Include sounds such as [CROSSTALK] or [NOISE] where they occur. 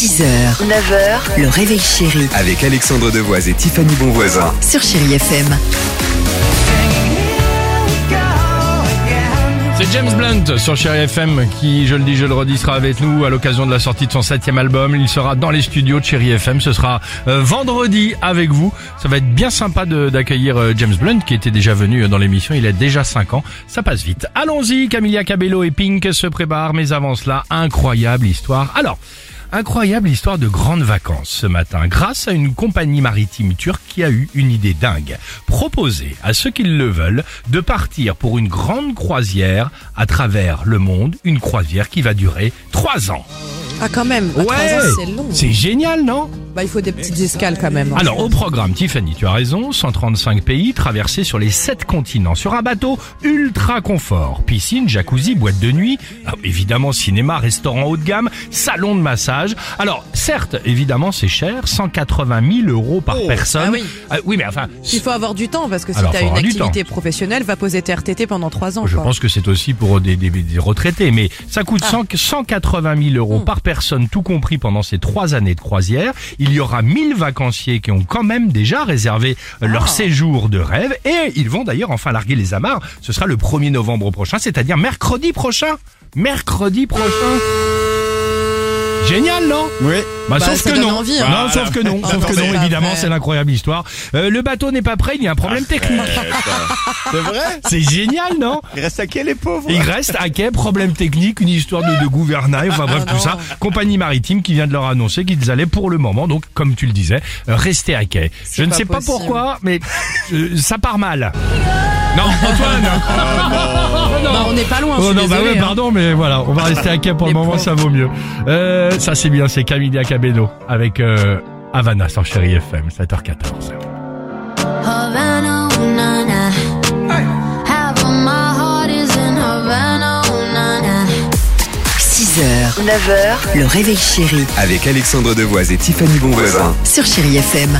6h, 9h, le réveil chéri Avec Alexandre Devoise et Tiffany Bonvoisin. sur Chérie FM. C'est James Blunt sur Chéri FM qui, je le dis, je le redis, sera avec nous à l'occasion de la sortie de son septième album. Il sera dans les studios de Chéri FM. Ce sera euh, vendredi avec vous. Ça va être bien sympa de- d'accueillir euh, James Blunt qui était déjà venu euh, dans l'émission. Il a déjà 5 ans. Ça passe vite. Allons-y, Camilla Cabello et Pink se préparent. Mais avant cela, incroyable histoire. Alors, Incroyable histoire de grandes vacances ce matin, grâce à une compagnie maritime turque qui a eu une idée dingue. Proposer à ceux qui le veulent de partir pour une grande croisière à travers le monde, une croisière qui va durer trois ans. Ah quand même, à ans, c'est long. c'est génial, non? Bah il faut des petites escales quand même. alors au programme, Tiffany, tu as raison, 135 pays traversés sur les 7 continents, sur un bateau ultra confort, piscine, jacuzzi, boîte de nuit, ah, évidemment cinéma, restaurant haut de gamme, salon de massage. Alors certes, évidemment c'est cher, 180 000 euros par personne. ah oui. Ah, oui mais enfin, Il faut avoir du temps parce que si Alors, t'as faut une activité professionnelle, va poser tes RTT pendant trois ans. je quoi. pense que c'est aussi pour des, des- des retraités, mais ça coûte 100 180 000 euros par personne, tout compris pendant ces trois années de croisière. Il y aura 1000 vacanciers qui ont quand même déjà réservé leur séjour de rêve et ils vont d'ailleurs enfin larguer les amarres. Ce sera le 1er novembre prochain, c'est-à-dire mercredi prochain. Mercredi prochain. Génial, non Oui. bah, Bah, sauf ça que non. envie, hein. Non, sauf que non. Sauf que c'est non, évidemment, c'est l'incroyable histoire. Euh, le bateau n'est pas prêt, il y a un problème technique. [LAUGHS] C'est vrai C'est génial, non Il reste à quel les pauvres il reste à quai, problème technique, une histoire de, de gouvernail, enfin bref Ah tout ça. Compagnie maritime qui vient de leur annoncer qu'ils allaient pour le moment, donc comme tu le disais, rester à quai. Je ne sais pas pourquoi, mais euh, ça part mal. Non, Antoine [LAUGHS] Bah, on n'est pas loin. je Oh suis non, bah désolée, ouais, hein. pardon, mais voilà, on va rester à quai pour le [LAUGHS] moment, ça vaut mieux. Euh, ça c'est bien, c'est Camilla Cabello avec euh, Havana sur Chéri FM, 7h14. Havana, ooh, na, na. Half of my heart is in Havana, ooh, na, na. 6h, 9h, le réveil chéri Avec Alexandre Devoise et Tiffany Bonvoisin. sur Chérie FM.